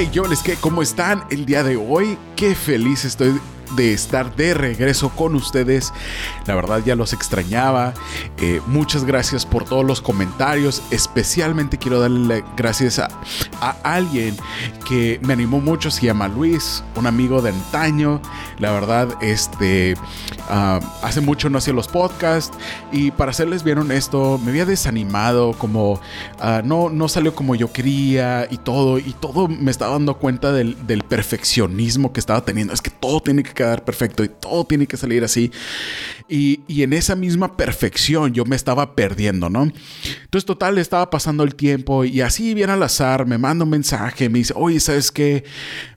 Hey, yo les que, ¿cómo están el día de hoy? Qué feliz estoy de estar de regreso con ustedes. La verdad ya los extrañaba. Eh, muchas gracias por todos los comentarios. Especialmente quiero darle gracias a, a, alguien que me animó mucho. Se llama Luis, un amigo de antaño. La verdad, este, uh, hace mucho no hacía los podcasts y para serles bien honesto, me había desanimado, como uh, no, no salió como yo quería y todo. Y todo me estaba dando cuenta del, del perfeccionismo que estaba teniendo. Es que todo tiene que quedar perfecto y todo tiene que salir así. Y, y, en esa misma perfección yo me estaba perdiendo, ¿no? Entonces, total, estaba pasando el tiempo y así bien al azar me manda un mensaje, me dice, oye, ¿sabes qué?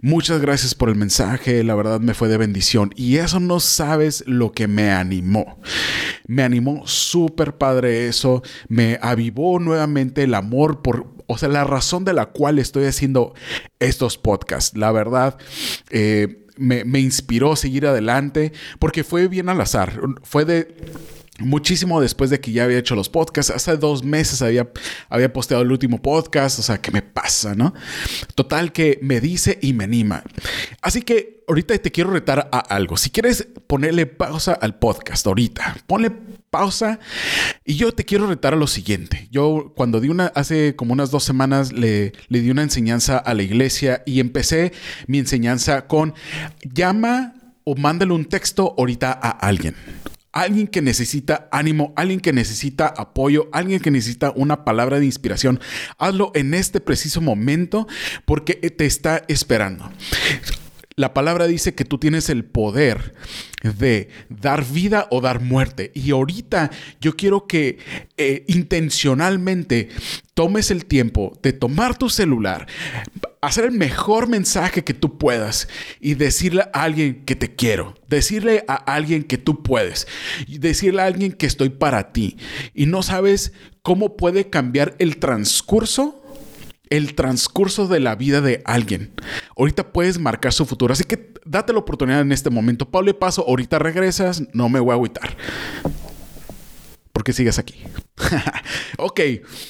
Muchas gracias por el mensaje, la verdad me fue de bendición. Y eso no sabes lo que me animó. Me animó súper padre eso, me avivó nuevamente el amor por, o sea, la razón de la cual estoy haciendo estos podcasts. La verdad, eh, me, inspiró seguir adelante porque fue bien al azar. Fue de muchísimo después de que ya había hecho los podcasts. Hace dos meses había, había posteado el último podcast. O sea, ¿qué me pasa, no? Total que me dice y me anima. Así que ahorita te quiero retar a algo. Si quieres ponerle pausa al podcast ahorita, ponle pausa y yo te quiero retar a lo siguiente. Yo cuando di una, hace como unas dos semanas le, le di una enseñanza a la iglesia y empecé mi enseñanza con llama o mándale un texto ahorita a alguien alguien que necesita ánimo, alguien que necesita apoyo, alguien que necesita una palabra de inspiración. Hazlo en este preciso momento porque te está esperando. La palabra dice que tú tienes el poder de dar vida o dar muerte. Y ahorita yo quiero que eh, intencionalmente tomes el tiempo de tomar tu celular, hacer el mejor mensaje que tú puedas y decirle a alguien que te quiero, decirle a alguien que tú puedes, decirle a alguien que estoy para ti. Y no sabes cómo puede cambiar el transcurso el transcurso de la vida de alguien. Ahorita puedes marcar su futuro. Así que date la oportunidad en este momento. Pablo Paso, ahorita regresas, no me voy a agüitar. Porque sigues aquí. ok,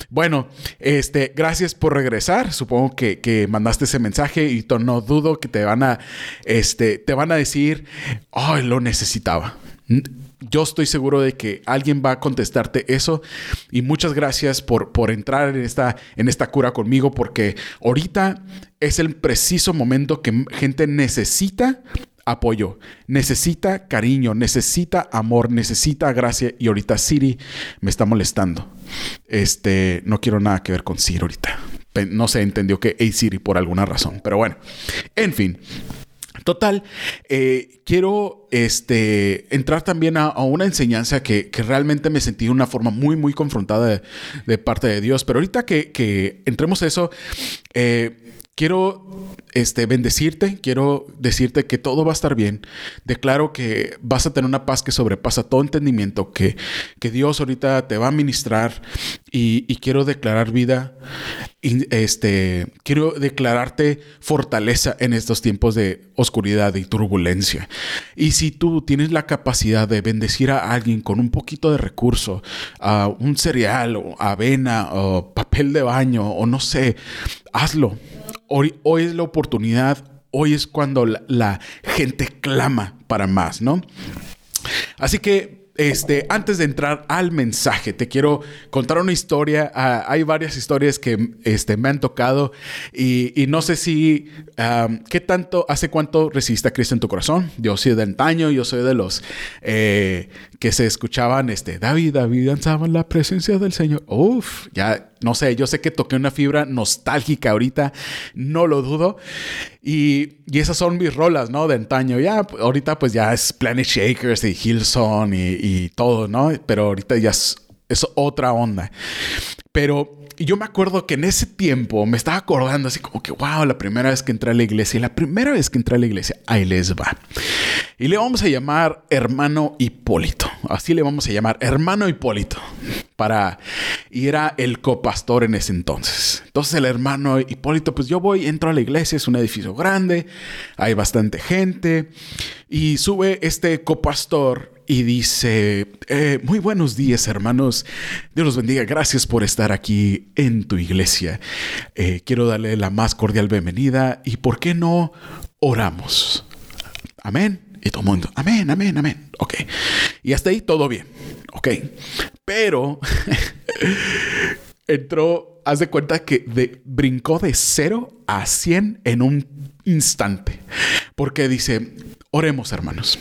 bueno, este, gracias por regresar. Supongo que, que, mandaste ese mensaje y no dudo que te van a, este, te van a decir, ay, lo necesitaba yo estoy seguro de que alguien va a contestarte eso. Y muchas gracias por, por entrar en esta, en esta cura conmigo, porque ahorita es el preciso momento que gente necesita apoyo, necesita cariño, necesita amor, necesita gracia. Y ahorita Siri me está molestando. Este, no quiero nada que ver con Siri ahorita. No se entendió que hey Siri por alguna razón. Pero bueno, en fin. Total, eh, quiero este, entrar también a, una enseñanza que, realmente me sentí de una forma muy, muy confrontada de, de parte de Dios. Pero ahorita que, que entremos a eso, eh, quiero este, bendecirte, quiero decirte que todo va a estar bien. Declaro que vas a tener una paz que sobrepasa todo entendimiento, que, que Dios ahorita te va a ministrar y, quiero declarar vida. Este, quiero declararte fortaleza en estos tiempos de oscuridad y turbulencia. Y si tú tienes la capacidad de bendecir a alguien con un poquito de recurso, uh, un cereal avena o papel de baño o no sé, hazlo. Hoy, es la oportunidad, hoy es cuando la, gente clama para más, ¿no? Así que este, antes de entrar al mensaje, te quiero contar una historia. Uh, hay varias historias que este, me han tocado y, no sé si, ¿qué tanto, hace cuánto resiste a Cristo en tu corazón? Yo soy de antaño, yo soy de los eh, que se escuchaban, este, David, David danzaba en la presencia del Señor. Uf, ya, no sé, yo sé que toqué una fibra nostálgica ahorita, no lo dudo. Y, y esas son mis rolas, ¿no? De antaño. Ya, ahorita pues ya es Planet Shakers y Hillsong y, y todo, ¿no? Pero ahorita ya es, es otra onda. Pero yo me acuerdo que en ese tiempo me estaba acordando así como que, wow, la primera vez que entré a la iglesia. Y la primera vez que entré a la iglesia, ahí les va. Y le vamos a llamar hermano Hipólito. Así le vamos a llamar hermano Hipólito. Para... Y era el copastor en ese entonces. Entonces el hermano Hipólito, pues yo voy, entro a la iglesia, es un edificio grande, hay bastante gente. Y sube este copastor y dice, eh, muy buenos días hermanos, Dios los bendiga, gracias por estar aquí en tu iglesia. Eh, quiero darle la más cordial bienvenida y por qué no oramos. Amén. Y todo el mundo, amén, amén, amén. Ok. Y hasta ahí todo bien. Ok. Pero entró, haz de cuenta que de, brincó de 0 a 100 en un instante. Porque dice, oremos hermanos.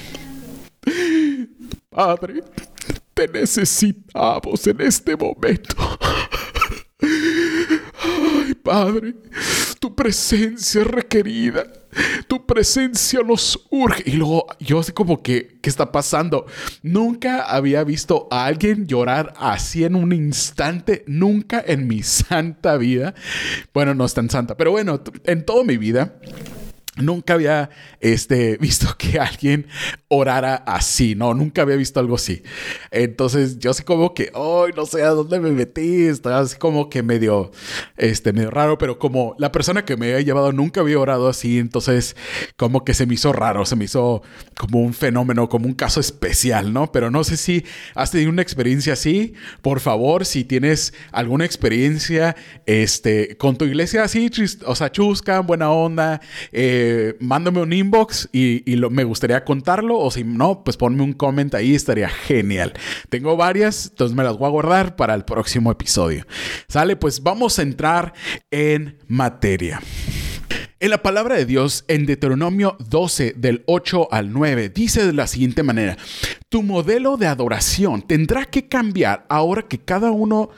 Padre, te necesitamos en este momento. Ay, Padre, tu presencia es requerida. Tu presencia nos urge. Y luego yo así como que, ¿qué está pasando? Nunca había visto a alguien llorar así en un instante. Nunca en mi santa vida. Bueno, no es tan santa, pero bueno, en toda mi vida Nunca había este, visto que alguien orara así, ¿no? Nunca había visto algo así. Entonces yo así como que, ay, no sé a dónde me metí, estaba así como que medio, este, medio raro, pero como la persona que me había llevado nunca había orado así, entonces como que se me hizo raro, se me hizo como un fenómeno, como un caso especial, ¿no? Pero no sé si has tenido una experiencia así, por favor, si tienes alguna experiencia, este, con tu iglesia así, o sea, chusca, buena onda, eh, mándame un inbox y, me gustaría contarlo. O si no, pues ponme un comment ahí, estaría genial. Tengo varias, entonces me las voy a guardar para el próximo episodio. Sale, pues vamos a entrar en materia. En la palabra de Dios, en Deuteronomio 12, del 8 al 9, dice de la siguiente manera, tu modelo de adoración tendrá que cambiar ahora que cada uno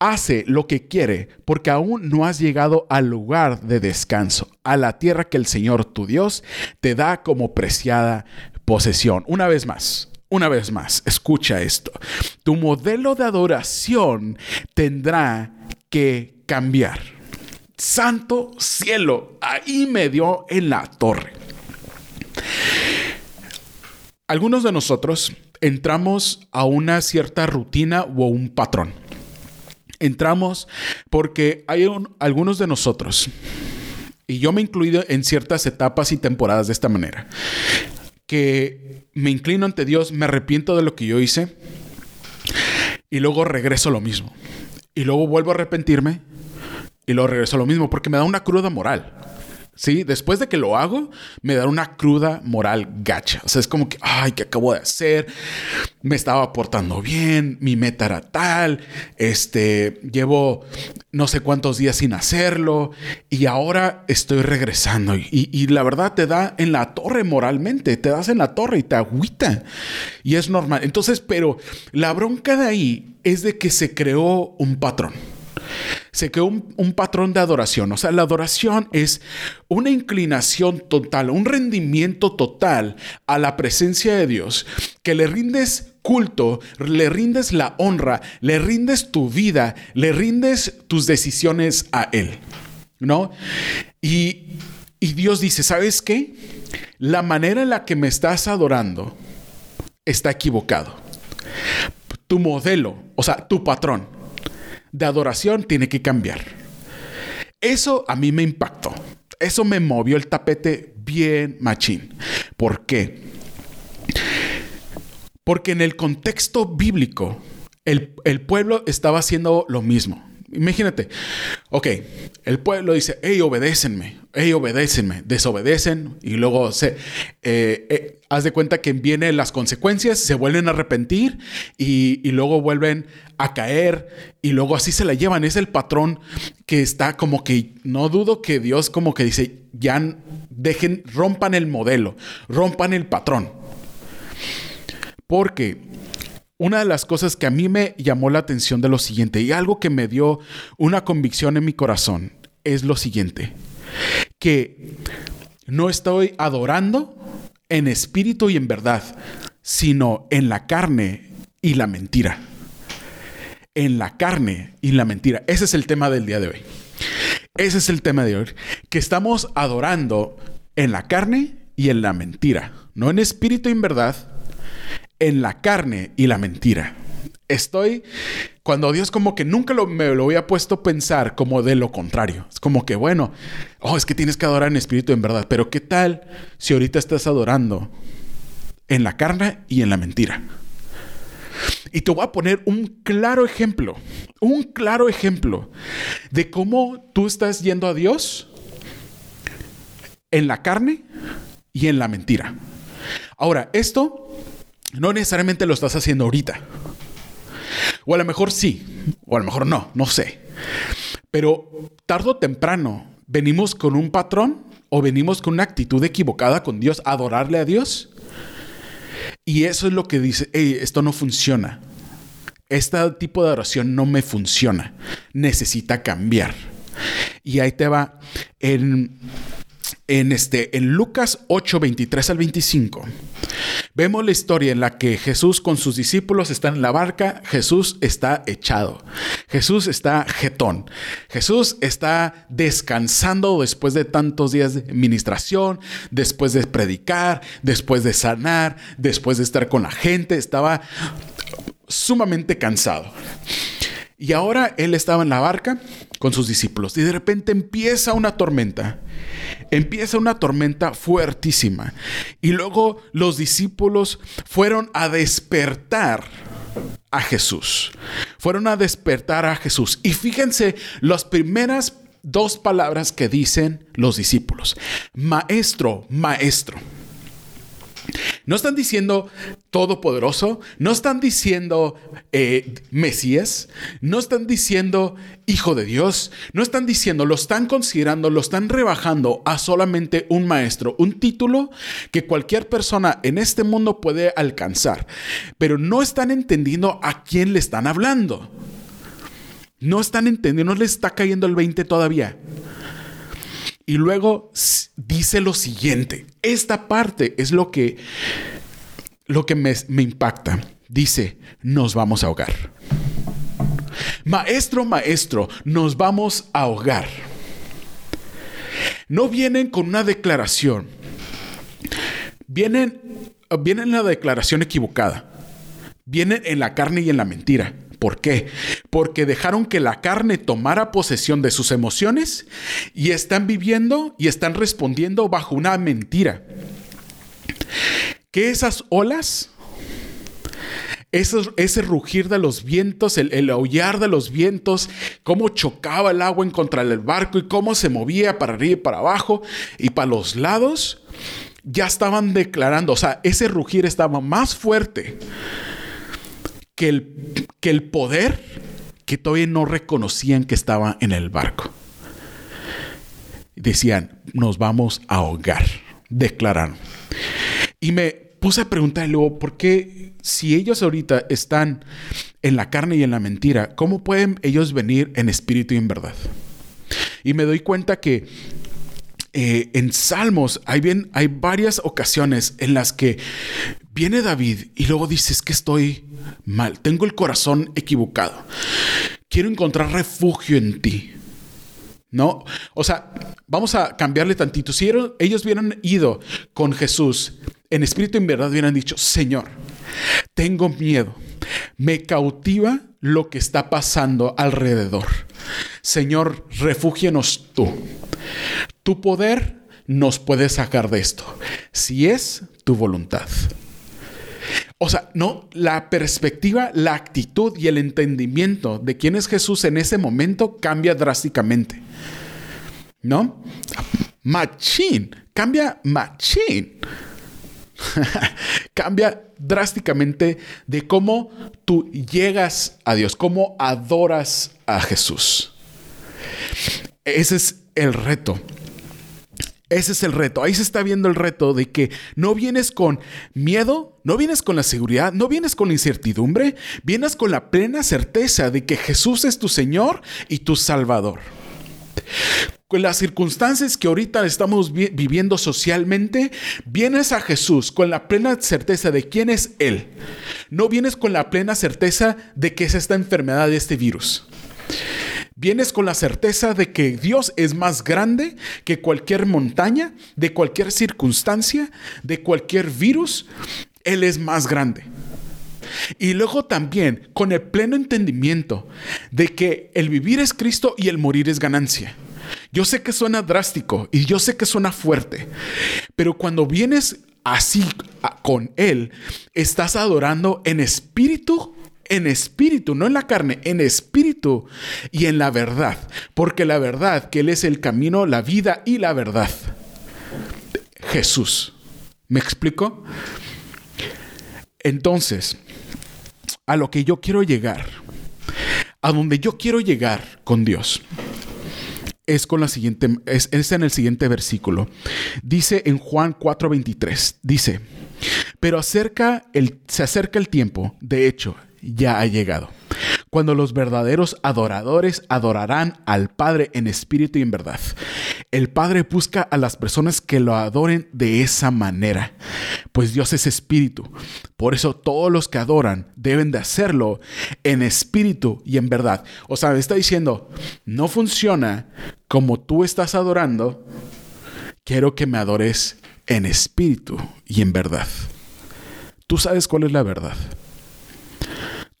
hace lo que quiere, porque aún no has llegado al lugar de descanso, a la tierra que el Señor tu Dios te da como preciada posesión. Una vez más, una vez más, escucha esto. Tu modelo de adoración tendrá que cambiar santo cielo, ahí me dio en la torre. Algunos de nosotros entramos a una cierta rutina o un patrón. Entramos porque hay algunos de nosotros, y yo me he incluido en ciertas etapas y temporadas de esta manera, que me inclino ante Dios, me arrepiento de lo que yo hice, y luego regreso lo mismo. Y luego vuelvo a arrepentirme y luego regreso lo mismo, porque me da una cruda moral. ¿Sí? Después de que lo hago, me da una cruda moral gacha. O sea, es como que, ay, ¿qué acabo de hacer? Me estaba portando bien, mi meta era tal, este, llevo no sé cuántos días sin hacerlo y ahora estoy regresando. Y, y la verdad te da en la torre moralmente, te das en la torre y te agüita. Y es normal. Entonces, pero la bronca de ahí es de que se creó un patrón se creó un, patrón de adoración. O sea, la adoración es una inclinación total, un rendimiento total a la presencia de Dios, que le rindes culto, le rindes la honra, le rindes tu vida, le rindes tus decisiones a Él. ¿No? Y, y Dios dice, ¿sabes qué? La manera en la que me estás adorando está equivocado. Tu modelo, o sea, tu patrón de adoración tiene que cambiar. Eso a mí me impactó. Eso me movió el tapete bien machín. ¿Por qué? Porque en el contexto bíblico, el, el pueblo estaba haciendo lo mismo. Imagínate, ok, el pueblo dice, hey, obedécenme, hey, obedécenme, desobedecen y luego se, eh, eh, haz de cuenta que vienen las consecuencias, se vuelven a arrepentir y, y, luego vuelven a caer y luego así se la llevan. Es el patrón que está como que, no dudo que Dios como que dice, ya dejen, rompan el modelo, rompan el patrón. Porque una de las cosas que a mí me llamó la atención de lo siguiente y algo que me dio una convicción en mi corazón es lo siguiente, que no estoy adorando en espíritu y en verdad, sino en la carne y la mentira. En la carne y la mentira. Ese es el tema del día de hoy. Ese es el tema de hoy. Que estamos adorando en la carne y en la mentira. No en espíritu y en verdad, en la carne y la mentira. Estoy cuando Dios como que nunca me lo había puesto a pensar como de lo contrario. Es como que, bueno, oh, es que tienes que adorar en espíritu en verdad, pero ¿qué tal si ahorita estás adorando en la carne y en la mentira. Y te voy a poner un claro ejemplo, un claro ejemplo de cómo tú estás yendo a Dios en la carne y en la mentira. Ahora, esto no necesariamente lo estás haciendo ahorita. O a lo mejor sí, o a lo mejor no, no sé. Pero tarde o temprano venimos con un patrón o venimos con una actitud equivocada con Dios, adorarle a Dios. Y eso es lo que dice, esto no funciona. Este tipo de oración no me funciona. Necesita cambiar. Y ahí te va en en, este, en Lucas 8, 23 al 25, vemos la historia en la que Jesús con sus discípulos están en la barca, Jesús está echado, Jesús está jetón, Jesús está descansando después de tantos días de administración, después de predicar, después de sanar, después de estar con la gente, estaba sumamente cansado. Y ahora él estaba en la barca con sus discípulos y de repente empieza una tormenta. Empieza una tormenta fuertísima. Y luego los discípulos fueron a despertar a Jesús. Fueron a despertar a Jesús. Y fíjense las primeras dos palabras que dicen los discípulos. Maestro, maestro. No están diciendo todopoderoso, no están diciendo eh, Mesías, no están diciendo hijo de Dios, no están diciendo, lo están considerando, lo están rebajando a solamente un maestro, un título que cualquier persona en este mundo puede alcanzar, pero no están entendiendo a quién le están hablando. No están entendiendo, no les está cayendo el 20 todavía. Y luego dice lo siguiente, esta parte es lo que, lo que me, impacta. Dice, nos vamos a ahogar. Maestro, maestro, nos vamos a ahogar. No vienen con una declaración. Vienen, vienen en la declaración equivocada. Vienen en la carne y en la mentira. ¿Por qué? Porque dejaron que la carne tomara posesión de sus emociones y están viviendo y están respondiendo bajo una mentira. Que esas olas, ese rugir de los vientos, el, el, aullar de los vientos, cómo chocaba el agua en contra del barco y cómo se movía para arriba y para abajo y para los lados, ya estaban declarando, o sea, ese rugir estaba más fuerte que el, que el poder que todavía no reconocían que estaba en el barco. Decían, nos vamos a ahogar, declararon. Y me puse a preguntar luego, ¿por qué si ellos ahorita están en la carne y en la mentira, cómo pueden ellos venir en espíritu y en verdad? Y me doy cuenta que eh, en Salmos hay, bien, hay varias ocasiones en las que viene David y luego dices que estoy mal, tengo el corazón equivocado, quiero encontrar refugio en ti. ¿No? O sea, vamos a cambiarle tantito. Si ellos hubieran ido con Jesús en espíritu y en verdad, hubieran dicho, Señor, tengo miedo, me cautiva lo que está pasando alrededor. Señor, refúgienos tú. Tu poder nos puede sacar de esto, si es tu voluntad. O sea, no, la perspectiva, la actitud y el entendimiento de quién es Jesús en ese momento cambia drásticamente. ¿No? Machín, cambia machín. cambia drásticamente de cómo tú llegas a Dios, cómo adoras a Jesús. Ese es el reto. Ese es el reto. Ahí se está viendo el reto de que no vienes con miedo, no vienes con la seguridad, no vienes con la incertidumbre, vienes con la plena certeza de que Jesús es tu Señor y tu Salvador. Con las circunstancias que ahorita estamos viviendo socialmente, vienes a Jesús con la plena certeza de quién es Él. No vienes con la plena certeza de que es esta enfermedad de este virus. Vienes con la certeza de que Dios es más grande que cualquier montaña, de cualquier circunstancia, de cualquier virus. Él es más grande. Y luego también con el pleno entendimiento de que el vivir es Cristo y el morir es ganancia. Yo sé que suena drástico y yo sé que suena fuerte, pero cuando vienes así con Él, estás adorando en espíritu en espíritu, no en la carne, en espíritu y en la verdad. Porque la verdad, que Él es el camino, la vida y la verdad. Jesús. ¿Me explico? Entonces, a lo que yo quiero llegar, a donde yo quiero llegar con Dios, es con la siguiente, es, en el siguiente versículo. Dice en Juan 4:23, dice, pero acerca el, se acerca el tiempo, de hecho, ya ha llegado. Cuando los verdaderos adoradores adorarán al Padre en espíritu y en verdad. El Padre busca a las personas que lo adoren de esa manera, pues Dios es espíritu. Por eso todos los que adoran deben de hacerlo en espíritu y en verdad. O sea, está diciendo, no funciona como tú estás adorando, quiero que me adores en espíritu y en verdad. Tú sabes cuál es la verdad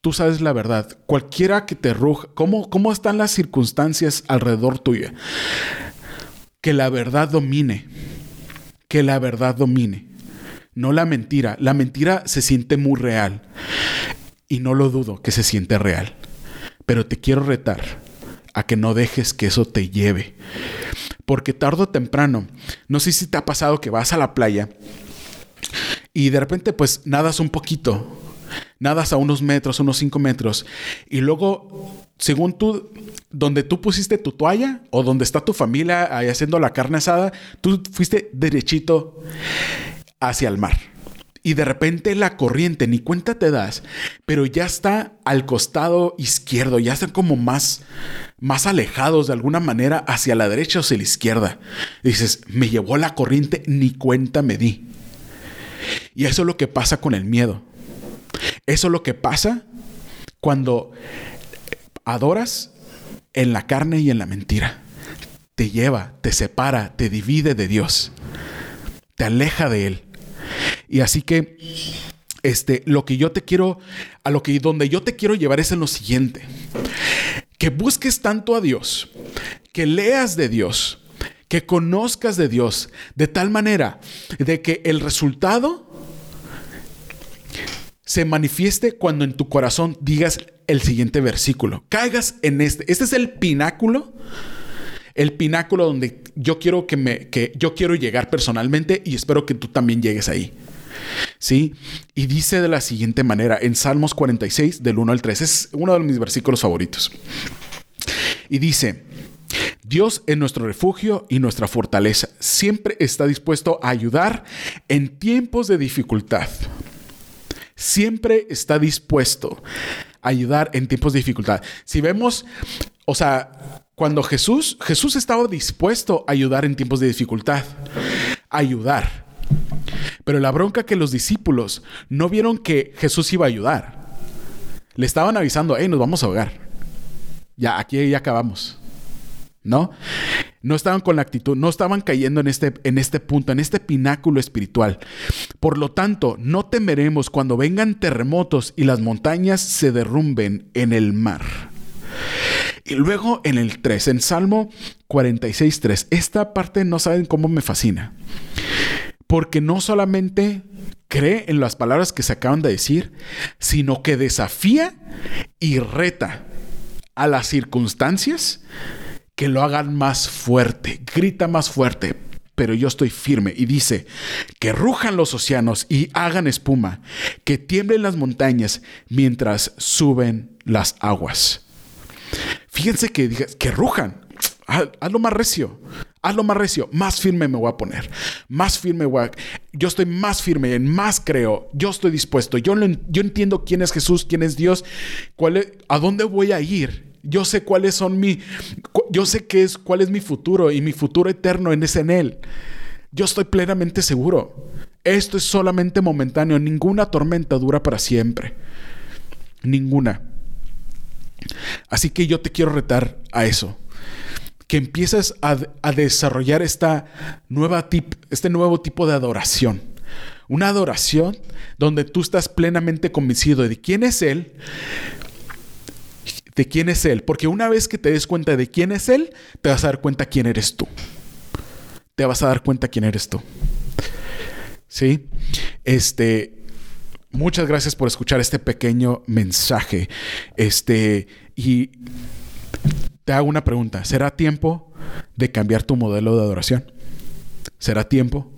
tú sabes la verdad. Cualquiera que te ruja, ¿cómo, ¿cómo están las circunstancias alrededor tuya? Que la verdad domine. Que la verdad domine. No la mentira. La mentira se siente muy real. Y no lo dudo que se siente real. Pero te quiero retar a que no dejes que eso te lleve. Porque tarde o temprano, no sé si te ha pasado que vas a la playa y de repente pues nadas un poquito nadas a unos metros, unos cinco metros, y luego, según tú, donde tú pusiste tu toalla o donde está tu familia haciendo la carne asada, tú fuiste derechito hacia el mar. Y de repente la corriente, ni cuenta te das, pero ya está al costado izquierdo, ya están como más, más alejados de alguna manera hacia la derecha o hacia la izquierda. dices, me llevó la corriente, ni cuenta me di. Y eso es lo que pasa con el miedo. Eso es lo que pasa cuando adoras en la carne y en la mentira. Te lleva, te separa, te divide de Dios. Te aleja de Él. Y así que este, lo que yo te quiero, a lo que donde yo te quiero llevar es en lo siguiente. Que busques tanto a Dios, que leas de Dios, que conozcas de Dios, de tal manera de que el resultado se manifieste cuando en tu corazón digas el siguiente versículo. Caigas en este. Este es el pináculo. El pináculo donde yo quiero que me que yo quiero llegar personalmente y espero que tú también llegues ahí. ¿Sí? Y dice de la siguiente manera en Salmos 46 del 1 al 3. Es uno de mis versículos favoritos. Y dice, Dios es nuestro refugio y nuestra fortaleza. Siempre está dispuesto a ayudar en tiempos de dificultad siempre está dispuesto a ayudar en tiempos de dificultad. Si vemos, o sea, cuando Jesús, Jesús estaba dispuesto a ayudar en tiempos de dificultad, ayudar. Pero la bronca que los discípulos no vieron que Jesús iba a ayudar. Le estaban avisando, hey, nos vamos a ahogar. Ya, aquí ya acabamos. ¿No? No estaban con la actitud, no estaban cayendo en este, en este punto, en este pináculo espiritual. Por lo tanto, no temeremos cuando vengan terremotos y las montañas se derrumben en el mar. Y luego en el 3, en Salmo 46, 3, esta parte no saben cómo me fascina. Porque no solamente cree en las palabras que se acaban de decir, sino que desafía y reta a las circunstancias que lo hagan más fuerte, grita más fuerte, pero yo estoy firme. Y dice, que rujan los océanos y hagan espuma, que tiemblen las montañas mientras suben las aguas. Fíjense que digas, que rujan, hazlo más recio, hazlo más recio, más firme me voy a poner, más firme voy a... Yo estoy más firme, en más creo, yo estoy dispuesto, yo, yo entiendo quién es Jesús, quién es Dios, cuál a dónde voy a ir yo sé cuáles son mi, yo sé qué es, cuál es mi futuro y mi futuro eterno ese en Él. Yo estoy plenamente seguro. Esto es solamente momentáneo. Ninguna tormenta dura para siempre. Ninguna. Así que yo te quiero retar a eso. Que empieces a, desarrollar esta nueva tip, este nuevo tipo de adoración. Una adoración donde tú estás plenamente convencido de quién es Él, de quién es Él. Porque una vez que te des cuenta de quién es Él, te vas a dar cuenta quién eres tú. Te vas a dar cuenta quién eres tú. ¿sí? Este, muchas gracias por escuchar este pequeño mensaje. Este, y te hago una pregunta. ¿Será tiempo de cambiar tu modelo de adoración? ¿Será tiempo?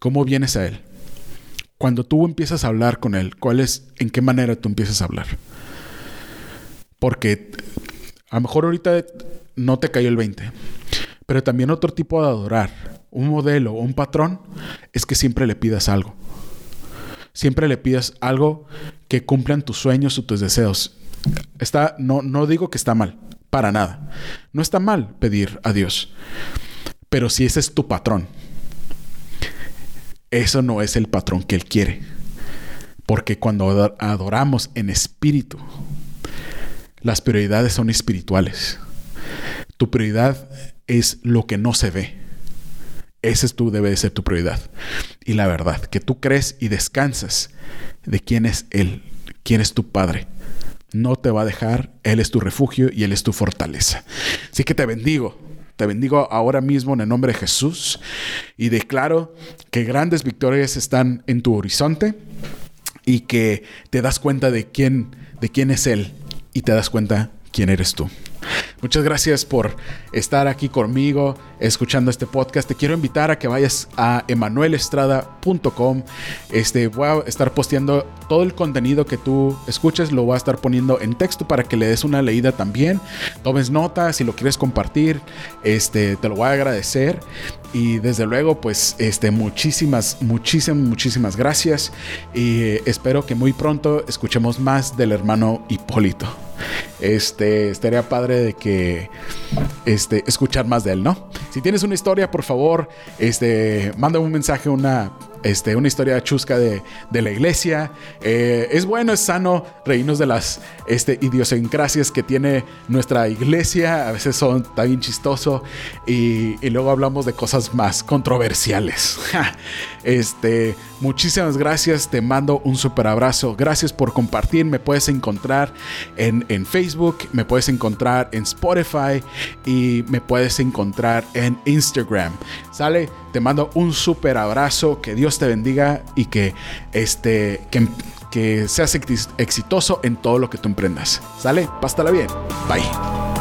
¿Cómo vienes a Él? Cuando tú empiezas a hablar con Él, ¿cuál es, en qué manera tú empiezas a hablar? Porque a lo mejor ahorita no te cayó el 20, pero también otro tipo de adorar, un modelo o un patrón, es que siempre le pidas algo. Siempre le pidas algo que cumplan tus sueños o tus deseos. Está, no, no digo que está mal, para nada. No está mal pedir a Dios. Pero si ese es tu patrón, eso no es el patrón que Él quiere. Porque cuando adoramos en espíritu, las prioridades son espirituales. Tu prioridad es lo que no se ve. Ese es tu, debe de ser tu prioridad. Y la verdad, que tú crees y descansas de quién es Él, quién es tu Padre. No te va a dejar, Él es tu refugio y Él es tu fortaleza. Así que te bendigo, te bendigo ahora mismo en el nombre de Jesús y declaro que grandes victorias están en tu horizonte y que te das cuenta de quién, de quién es Él y te das cuenta quién eres tú. Muchas gracias por estar aquí conmigo escuchando este podcast. Te quiero invitar a que vayas a emanuelestrada.com. Este, voy a estar posteando todo el contenido que tú escuches, lo voy a estar poniendo en texto para que le des una leída también. Tomes notas, si lo quieres compartir, este, te lo voy a agradecer. Y desde luego, pues, este, muchísimas, muchísimas, muchísimas gracias. Y espero que muy pronto escuchemos más del hermano Hipólito. Este, estaría padre de que, este, escuchar más de él, ¿no? Si tienes una historia, por favor, este, manda un mensaje, una este, una historia chusca de, la iglesia. Eh, es bueno, es sano reírnos de las este, idiosincrasias que tiene nuestra iglesia. A veces son tan chistoso. Y, y luego hablamos de cosas más controversiales. este, muchísimas gracias. Te mando un super abrazo. Gracias por compartir. Me puedes encontrar en, en Facebook, me puedes encontrar en Spotify y me puedes encontrar en Instagram. ¿Sale? Te mando un super abrazo. Que Dios te bendiga y que, este, que, que seas exitoso en todo lo que tú emprendas. ¿Sale? Pásala bien. Bye.